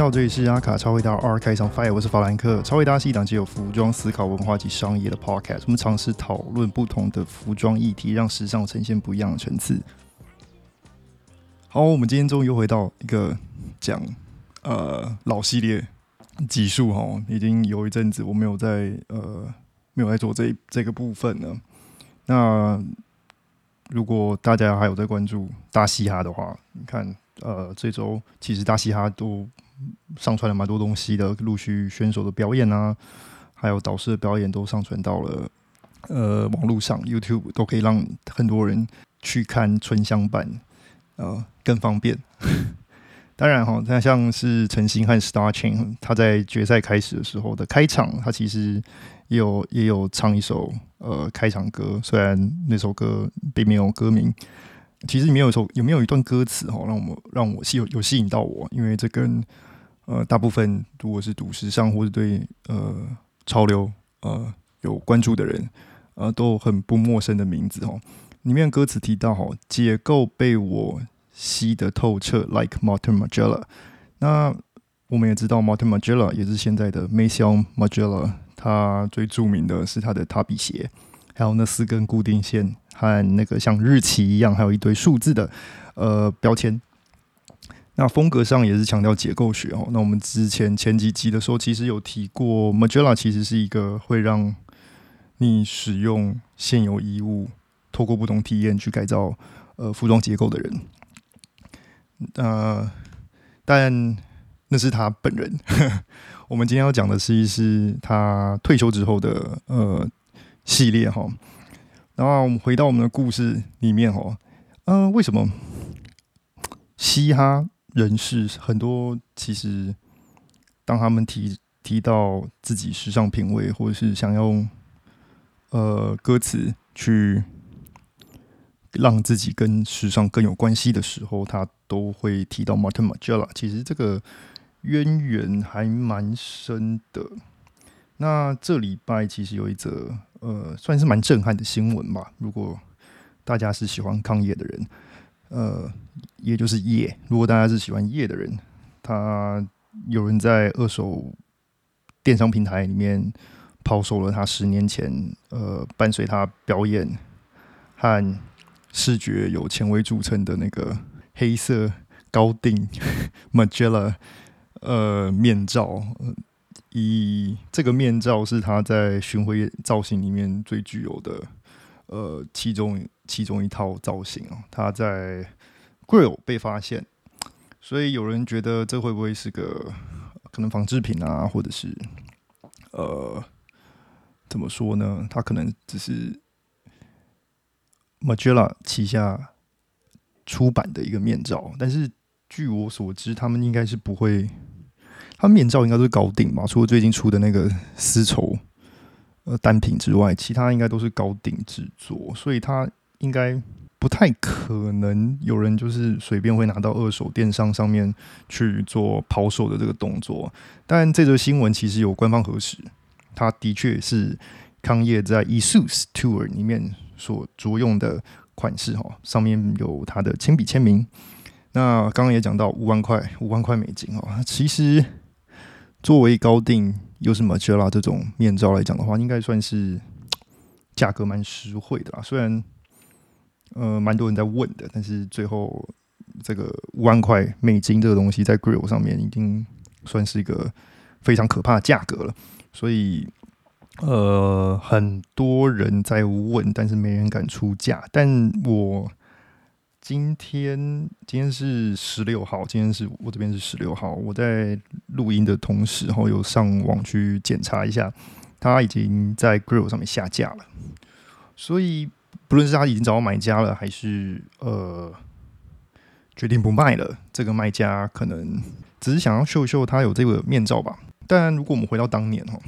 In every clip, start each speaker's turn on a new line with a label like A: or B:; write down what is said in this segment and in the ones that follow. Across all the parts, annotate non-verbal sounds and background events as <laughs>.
A: 好，这里是阿卡超伟大 R 开场 Fire，我是法兰克。超伟大是一档既有服装思考、文化及商业的 Podcast，我们尝试讨论不同的服装议题，让时尚呈现不一样的层次。好，我们今天终于又回到一个讲呃老系列集数哈，已经有一阵子我没有在呃没有在做这这个部分了。那如果大家还有在关注大嘻哈的话，你看呃这周其实大嘻哈都。上传了蛮多东西的，陆续选手的表演啊，还有导师的表演都上传到了呃网络上，YouTube 都可以让很多人去看春香版，呃更方便。<laughs> 当然哈，那像是陈星和 Star Chain，他在决赛开始的时候的开场，他其实也有也有唱一首呃开场歌，虽然那首歌并没有歌名。其实里面有首有没有一段歌词哈，让我们让我吸有有吸引到我，因为这跟呃，大部分如果是读时尚或者对呃潮流呃有关注的人，呃，都很不陌生的名字哦。里面歌词提到哈，解构被我吸得透彻，like Martin Margiela。那我们也知道，Martin Margiela 也是现在的 Maison Margiela。他最著名的是他的塔比鞋，还有那四根固定线和那个像日期一样，还有一堆数字的呃标签。那风格上也是强调结构学哦。那我们之前前几集的时候，其实有提过，Magella 其实是一个会让你使用现有衣物，透过不同体验去改造呃服装结构的人。呃，但那是他本人。<laughs> 我们今天要讲的是是他退休之后的呃系列哈。然后我们回到我们的故事里面哈，呃，为什么嘻哈？人士很多，其实当他们提提到自己时尚品味，或者是想用呃歌词去让自己跟时尚更有关系的时候，他都会提到 Martin Margiela。其实这个渊源还蛮深的。那这礼拜其实有一则呃，算是蛮震撼的新闻吧。如果大家是喜欢抗业的人。呃，也就是叶。如果大家是喜欢叶的人，他有人在二手电商平台里面抛售了他十年前呃伴随他表演和视觉有前卫著称的那个黑色高定 <laughs> Magella 呃面罩。以这个面罩是他在巡回造型里面最具有的呃其中。其中一套造型哦，它在 Grill 被发现，所以有人觉得这会不会是个可能仿制品啊，或者是呃怎么说呢？它可能只是 Magella 旗下出版的一个面罩，但是据我所知，他们应该是不会，它面罩应该都是高定吧？除了最近出的那个丝绸呃单品之外，其他应该都是高定制作，所以它。应该不太可能有人就是随便会拿到二手电商上面去做抛售的这个动作。但这则新闻其实有官方核实，它的确是康业在 Esus Tour 里面所着用的款式哈，上面有他的亲笔签名。那刚刚也讲到五万块，五万块美金哦。其实作为高定又是 Magella 这种面罩来讲的话，应该算是价格蛮实惠的啦。虽然呃，蛮多人在问的，但是最后这个五万块美金这个东西在 Grill 上面已经算是一个非常可怕的价格了，所以呃，很多人在问，但是没人敢出价。但我今天今天是十六号，今天是我这边是十六号，我在录音的同时，然后有上网去检查一下，它已经在 Grill 上面下架了，所以。不论是他已经找到买家了，还是呃决定不卖了，这个卖家可能只是想要秀秀他有这个面罩吧。但如果我们回到当年哦，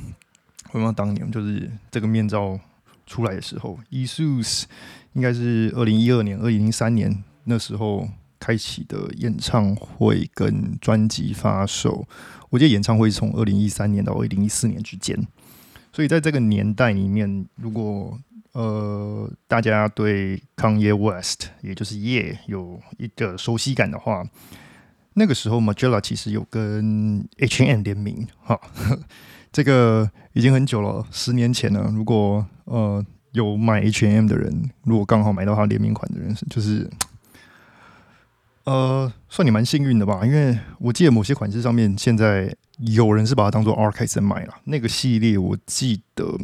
A: 回到当年就是这个面罩出来的时候，Esus 应该是二零一二年、二零零三年那时候开启的演唱会跟专辑发售。我记得演唱会是从二零一三年到二零一四年之间，所以在这个年代里面，如果呃，大家对 Kanye West，也就是 Ye 有一个熟悉感的话，那个时候 Magella 其实有跟 H&M 联名，哈，<laughs> 这个已经很久了，十年前了。如果呃有买 H&M 的人，如果刚好买到他联名款的人，就是呃算你蛮幸运的吧，因为我记得某些款式上面现在有人是把它当做 Archive 在卖了。那个系列我记得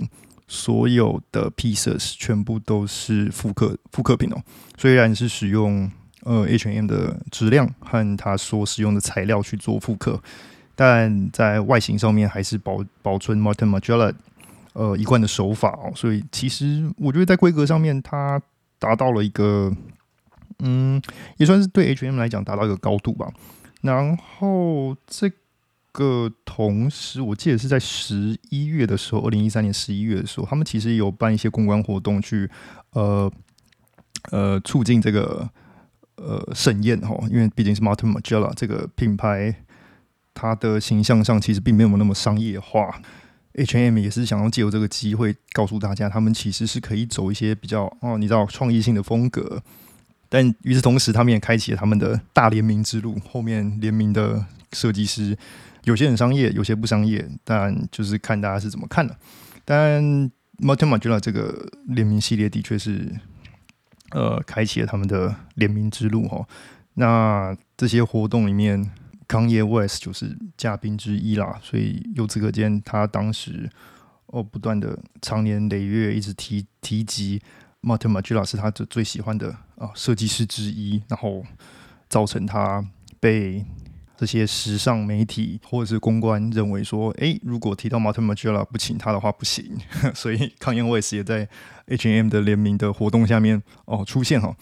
A: 所有的 pieces 全部都是复刻复刻品哦，虽然是使用。呃，H&M 的质量和它所使用的材料去做复刻，但在外形上面还是保保存 Martin Margiela 呃一贯的手法哦，所以其实我觉得在规格上面它达到了一个，嗯，也算是对 H&M 来讲达到一个高度吧。然后这个同时，我记得是在十一月的时候，二零一三年十一月的时候，他们其实有办一些公关活动，去呃呃促进这个。呃，盛宴哈，因为毕竟是 Martin Margiela 这个品牌，它的形象上其实并没有那么商业化。H&M 也是想要借由这个机会告诉大家，他们其实是可以走一些比较哦，你知道创意性的风格。但与此同时，他们也开启了他们的大联名之路。后面联名的设计师，有些很商业，有些不商业，但就是看大家是怎么看的。但 m a r t i n m a r g i l a 这个联名系列的确是。呃，开启了他们的联名之路哈。那这些活动里面，Kanye West 就是嘉宾之一啦。所以由此可见，他当时哦不断的长年累月一直提提及 Martin Margiela 是他最最喜欢的啊设计师之一，然后造成他被。这些时尚媒体或者是公关认为说，诶，如果提到 Martin Margiela 不请他的话不行，<laughs> 所以康燕 West 也在 H&M 的联名的活动下面哦出现哈。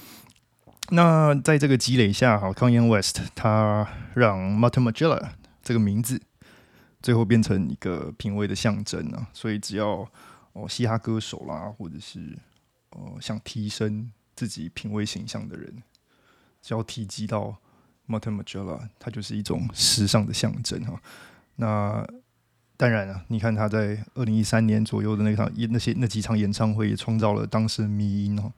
A: 那在这个积累下，哈，康燕 West 他让 Martin Margiela 这个名字最后变成一个品味的象征啊。所以只要哦嘻哈歌手啦，或者是哦想提升自己品味形象的人，只要提及到。Martin Margiela，它就是一种时尚的象征哈。那当然了，你看他在二零一三年左右的那场那些那几场演唱会，也创造了当时的迷音哦。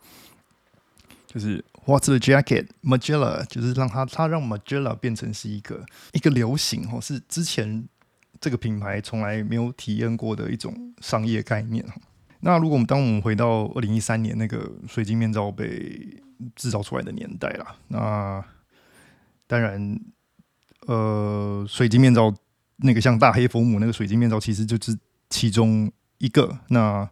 A: 就是 What's the jacket Margiela，就是让他他让 Margiela 变成是一个一个流行哦，是之前这个品牌从来没有体验过的一种商业概念哈。那如果我们当我们回到二零一三年那个水晶面罩被制造出来的年代啦，那当然，呃，水晶面罩那个像大黑佛母那个水晶面罩，其实就是其中一个。那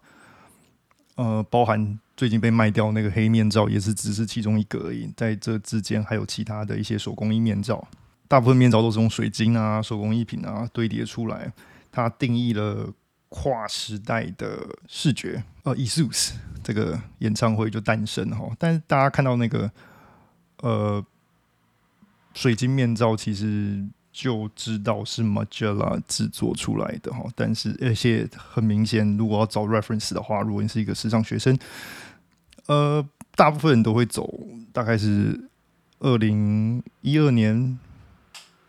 A: 呃，包含最近被卖掉那个黑面罩，也是只是其中一个而已。在这之间还有其他的一些手工艺面罩，大部分面罩都是用水晶啊、手工艺品啊堆叠出来。它定义了跨时代的视觉。呃 e s u s 这个演唱会就诞生哈。但是大家看到那个，呃。水晶面罩其实就知道是 Magella 制作出来的哈，但是而且很明显，如果要找 reference 的话，如果你是一个时尚学生，呃，大部分人都会走大概是二零一二年，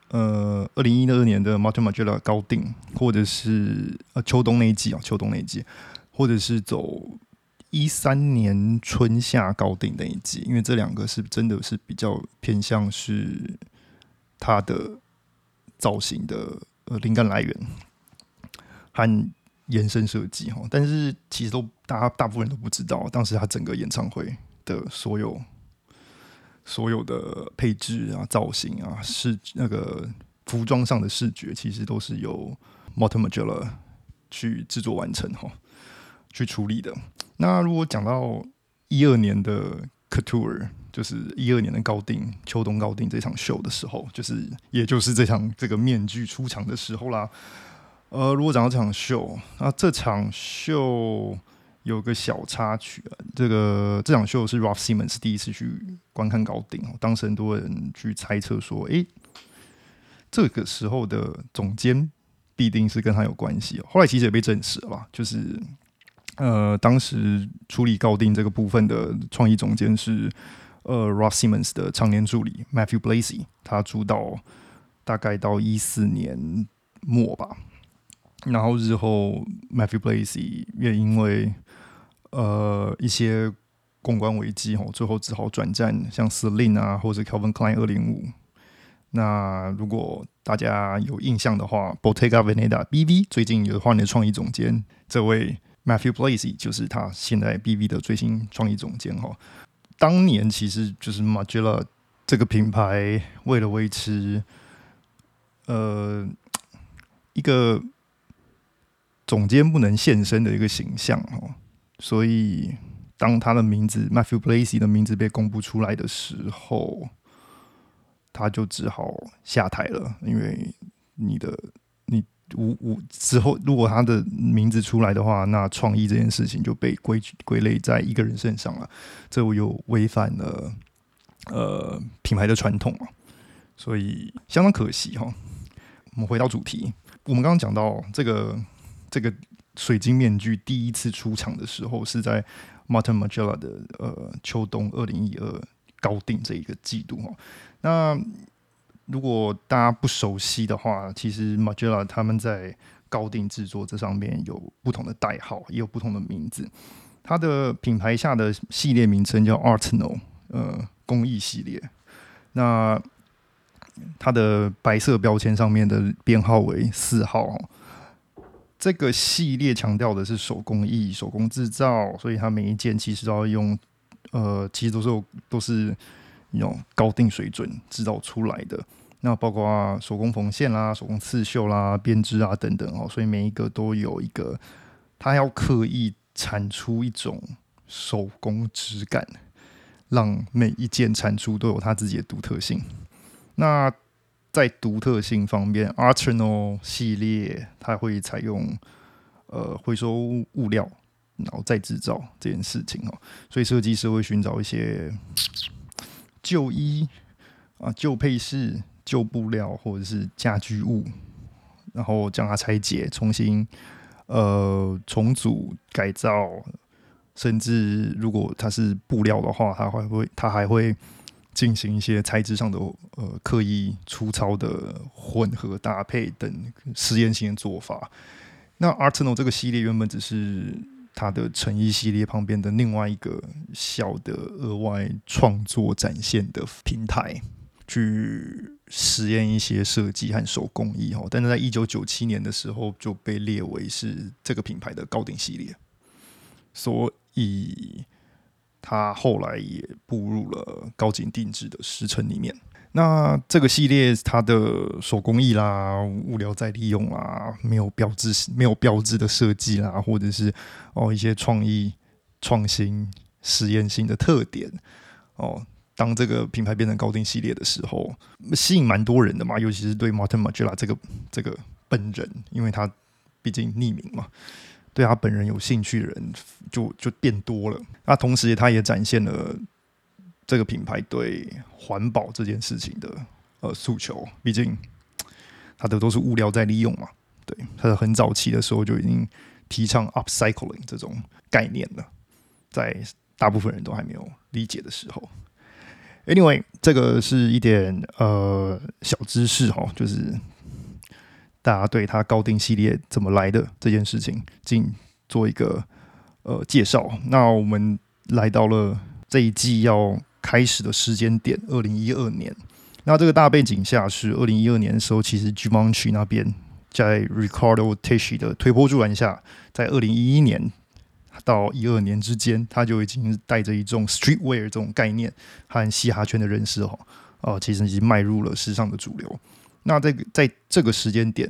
A: 呃，二零一二年的 Martin Magella 高定，或者是呃秋冬那一季啊，秋冬那一季，或者是走。一三年春夏高定那一季，因为这两个是真的是比较偏向是它的造型的呃灵感来源和延伸设计哈，但是其实都大家大部分人都不知道，当时他整个演唱会的所有所有的配置啊、造型啊、视那个服装上的视觉，其实都是由 m o t o m a g e l l a 去制作完成哈。去处理的。那如果讲到一二年的 Couture，就是一二年的高定秋冬高定这场秀的时候，就是也就是这场这个面具出场的时候啦。呃，如果讲到这场秀，那这场秀有个小插曲啊。这个这场秀是 Ralph Simmons 第一次去观看高定，当时很多人去猜测说，诶，这个时候的总监必定是跟他有关系。后来其实也被证实了，就是。呃，当时处理高定这个部分的创意总监是呃 Ross Simmons 的常年助理 Matthew Blazy，他主导大概到一四年末吧，然后日后 Matthew Blazy 也因为呃一些公关危机哦，最后只好转战像 Celine 啊或者 Calvin Klein 二零五那如果大家有印象的话，Bottega Veneta BV 最近有换了创意总监，这位 Matthew Blazy 就是他现在 BV 的最新创意总监哈。当年其实就是 Margiela 这个品牌为了维持呃一个总监不能现身的一个形象哦，所以当他的名字 Matthew Blazy 的名字被公布出来的时候。他就只好下台了，因为你的你无无之后，如果他的名字出来的话，那创意这件事情就被归归类在一个人身上了，这又违反了呃品牌的传统嘛，所以相当可惜哈。我们回到主题，我们刚刚讲到这个这个水晶面具第一次出场的时候，是在 Martin Margiela 的呃秋冬二零一二高定这一个季度哈。那如果大家不熟悉的话，其实 Margiela 他们在高定制作这上面有不同的代号，也有不同的名字。它的品牌下的系列名称叫 Artno，呃，工艺系列。那它的白色标签上面的编号为四号。这个系列强调的是手工艺、手工制造，所以它每一件其实都要用，呃，其实都是都是。用高定水准制造出来的，那包括手工缝线啦、手工刺绣啦、编织啊等等哦，所以每一个都有一个，它要刻意产出一种手工质感，让每一件产出都有它自己的独特性。那在独特性方面，Artno 系列它会采用呃回收物料，然后再制造这件事情哦，所以设计师会寻找一些。旧衣啊，旧配饰、旧布料或者是家居物，然后将它拆解，重新呃重组改造，甚至如果它是布料的话，它还会它还会进行一些材质上的呃刻意粗糙的混合搭配等实验性的做法。那 Artno 这个系列原本只是。它的成衣系列旁边的另外一个小的额外创作展现的平台，去实验一些设计和手工艺哦。但是在一九九七年的时候就被列为是这个品牌的高定系列，所以它后来也步入了高精定制的时辰里面。那这个系列它的手工艺啦、物料再利用啦、没有标志、没有标志的设计啦，或者是哦一些创意、创新、实验性的特点哦，当这个品牌变成高定系列的时候，吸引蛮多人的嘛，尤其是对 Martin Margiela 这个这个本人，因为他毕竟匿名嘛，对他本人有兴趣的人就就变多了。那同时，他也展现了。这个品牌对环保这件事情的呃诉求，毕竟它的都是物料在利用嘛，对，他的很早期的时候就已经提倡 upcycling 这种概念了，在大部分人都还没有理解的时候。Anyway，这个是一点呃小知识哈，就是大家对它高定系列怎么来的这件事情，进做一个呃介绍。那我们来到了这一季要。开始的时间点，二零一二年。那这个大背景下是二零一二年的时候，其实 Givenchy 那边在 Ricardo Tisci 的推波助澜下，在二零一一年到一二年之间，他就已经带着一种 Streetwear 这种概念和嘻哈圈的人士哈，哦，其实已经迈入了时尚的主流。那这个在这个时间点，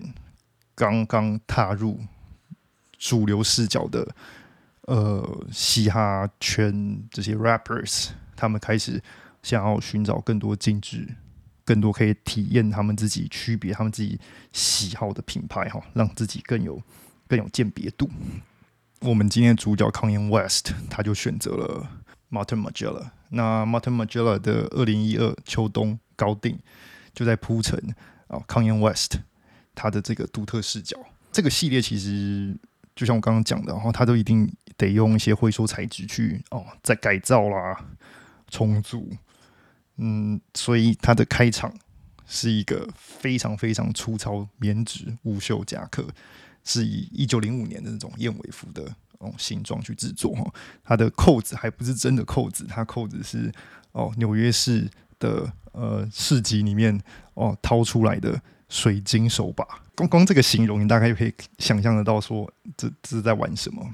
A: 刚刚踏入主流视角的呃嘻哈圈这些 rappers。他们开始想要寻找更多精致、更多可以体验他们自己区别、他们自己喜好的品牌，哈，让自己更有更有鉴别度。我们今天主角 Kanye West，他就选择了 Martin Magella，。那 Martin Margiela 的二零一二秋冬高定就在铺陈啊，Kanye West 他的这个独特视角。这个系列其实就像我刚刚讲的，然后他都一定得用一些回收材质去哦，再改造啦。重组，嗯，所以它的开场是一个非常非常粗糙棉质无袖夹克，是以一九零五年的那种燕尾服的哦形状去制作哈。它的扣子还不是真的扣子，它扣子是哦纽约市的呃市集里面哦掏出来的水晶手把。光光这个形容，你大概就可以想象得到，说这这是在玩什么。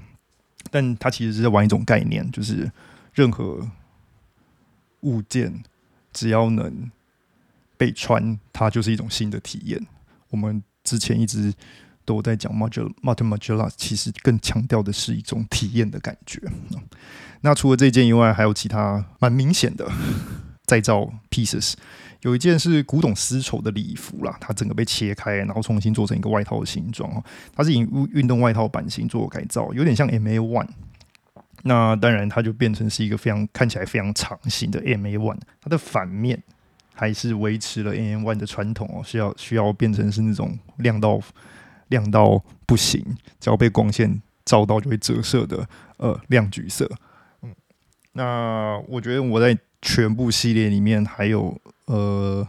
A: 但他其实是在玩一种概念，就是任何物件只要能被穿，它就是一种新的体验。我们之前一直都在讲 modular modular，其实更强调的是一种体验的感觉。那除了这件以外，还有其他蛮明显的再造 pieces。有一件是古董丝绸的礼服啦，它整个被切开，然后重新做成一个外套的形状哦。它是以运动外套版型做改造，有点像 MA One。那当然，它就变成是一个非常看起来非常长型的 MA One。它的反面还是维持了 MA One 的传统哦，需要需要变成是那种亮到亮到不行，只要被光线照到就会折射的呃亮橘色。嗯，那我觉得我在全部系列里面还有。呃，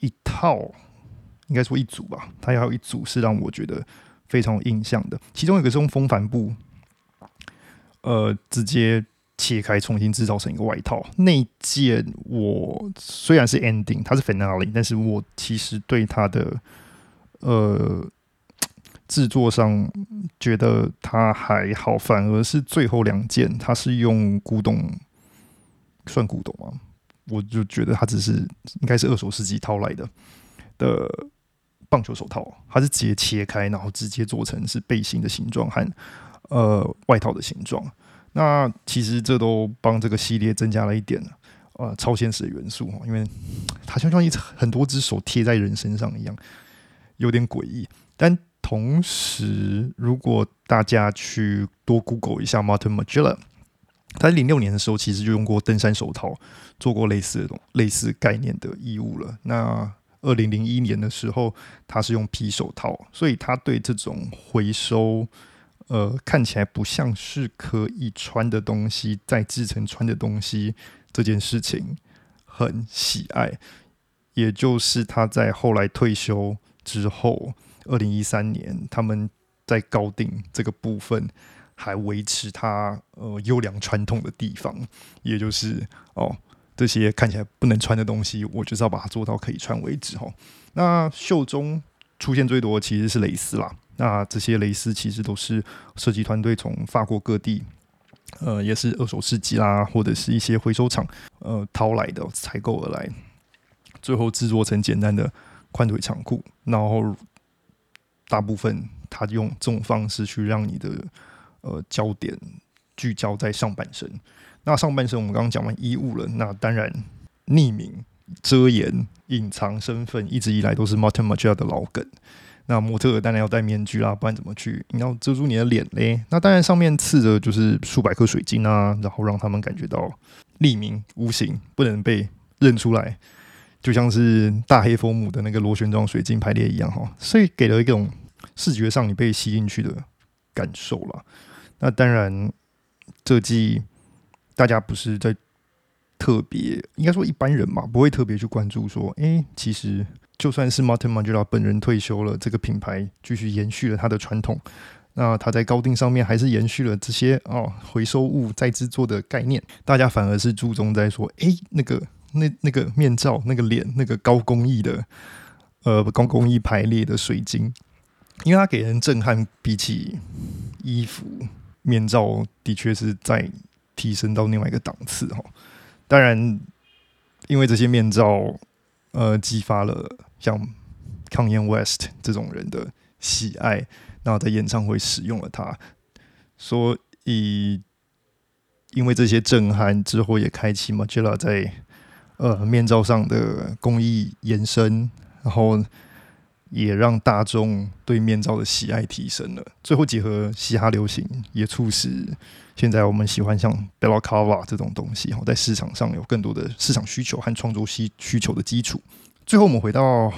A: 一套应该说一组吧，它还有一组是让我觉得非常有印象的。其中一个是用风帆布，呃，直接切开重新制造成一个外套。那件我虽然是 ending，它是 finale，但是我其实对它的呃制作上觉得它还好，反而是最后两件，它是用古董，算古董吗？我就觉得它只是应该是二手世纪掏来的的棒球手套，它是直接切开，然后直接做成是背心的形状和呃外套的形状。那其实这都帮这个系列增加了一点呃超现实的元素因为它就像一很多只手贴在人身上一样，有点诡异。但同时，如果大家去多 Google 一下 Martin Magella。他在零六年的时候，其实就用过登山手套做过类似的、类似概念的衣物了。那二零零一年的时候，他是用皮手套，所以他对这种回收，呃，看起来不像是可以穿的东西再制成穿的东西这件事情很喜爱。也就是他在后来退休之后，二零一三年，他们在高定这个部分。还维持它呃优良传统的地方，也就是哦这些看起来不能穿的东西，我就是要把它做到可以穿为止哦。那袖中出现最多的其实是蕾丝啦，那这些蕾丝其实都是设计团队从法国各地，呃也是二手市集啦，或者是一些回收厂呃淘来的采购而来，最后制作成简单的宽腿长裤，然后大部分他用这种方式去让你的。呃，焦点聚焦在上半身。那上半身我们刚刚讲完衣物了，那当然匿名、遮掩、隐藏身份，一直以来都是 Martin m a g i a 的老梗。那模特当然要戴面具啦，不然怎么去？你要遮住你的脸嘞。那当然上面刺着就是数百颗水晶啊，然后让他们感觉到匿名、无形，不能被认出来，就像是大黑佛母的那个螺旋状水晶排列一样哈。所以给了一种视觉上你被吸进去的感受了。那当然，这季大家不是在特别，应该说一般人嘛，不会特别去关注说，哎，其实就算是 Martin m a n g e l a 本人退休了，这个品牌继续延续了它的传统。那他在高定上面还是延续了这些哦回收物再制作的概念，大家反而是注重在说，哎，那个那那个面罩、那个脸、那个高工艺的呃高工艺排列的水晶，因为它给人震撼，比起衣服。面罩的确是在提升到另外一个档次哈，当然，因为这些面罩呃激发了像 Kanye West 这种人的喜爱，那在演唱会使用了它，所以因为这些震撼之后，也开启 Magella 在呃面罩上的工艺延伸，然后。也让大众对面罩的喜爱提升了。最后结合嘻哈流行，也促使现在我们喜欢像 Bella Cava 这种东西，哈，在市场上有更多的市场需求和创作需需求的基础。最后，我们回到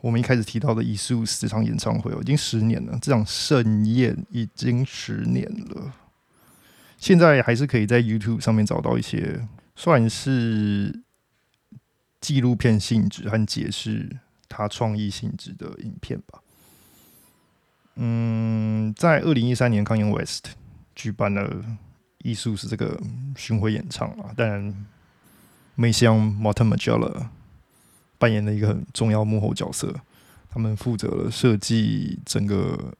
A: 我们一开始提到的艺术这场演唱会，已经十年了，这场盛宴已经十年了。现在还是可以在 YouTube 上面找到一些算是纪录片性质和解释。他创意性质的影片吧。嗯，在二零一三年康 a n West 举办了艺术是这个巡回演唱啊。当然，梅香 Martin Magella 扮演了一个很重要幕后角色，他们负责了设计整个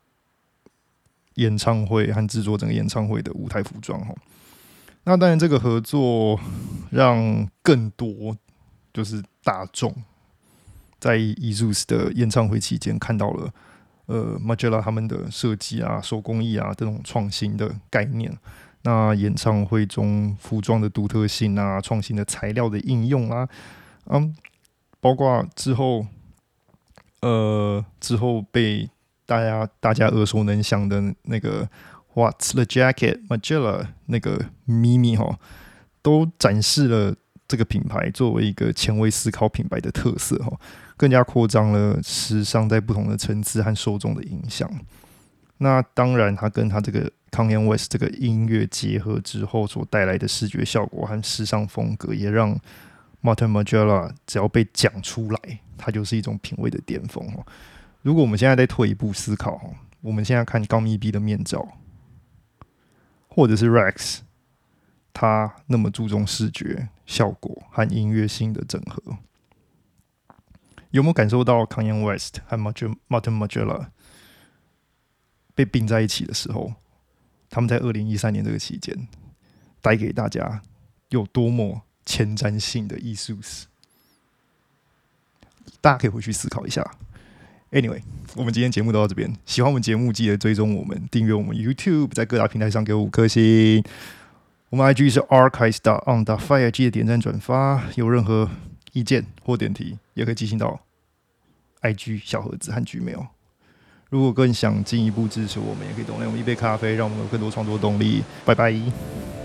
A: 演唱会和制作整个演唱会的舞台服装哈。那当然，这个合作让更多就是大众在 Ezus 的演唱会期间看到了呃 Magella 他们的设计啊、手工艺啊这种创新的概念。那演唱会中服装的独特性啊、创新的材料的应用啊，嗯，包括之后呃之后被大家大家耳熟能详的那个。What's the jacket? Magella 那个咪咪哈，都展示了这个品牌作为一个前卫思考品牌的特色哈，更加扩张了时尚在不同的层次和受众的影响。那当然，它跟它这个 Kanye West 这个音乐结合之后所带来的视觉效果和时尚风格，也让 Martin Magella 只要被讲出来，它就是一种品味的巅峰哈。如果我们现在再退一步思考，我们现在看高密闭的面罩。或者是 Rex，他那么注重视觉效果和音乐性的整合，有没有感受到 Kanye West 和 Martin Magella 被并在一起的时候，他们在二零一三年这个期间带给大家有多么前瞻性的艺术史？大家可以回去思考一下。Anyway，我们今天节目都到这边。喜欢我们节目，记得追踪我们，订阅我们 YouTube，在各大平台上给我五颗星。我们 IG 是 Archive on the Fire，记得点赞转发。有任何意见或点题，也可以寄信到 IG 小盒子和 Gmail。如果更想进一步支持我们，也可以 donate 我们一杯咖啡，让我们有更多创作动力。拜拜。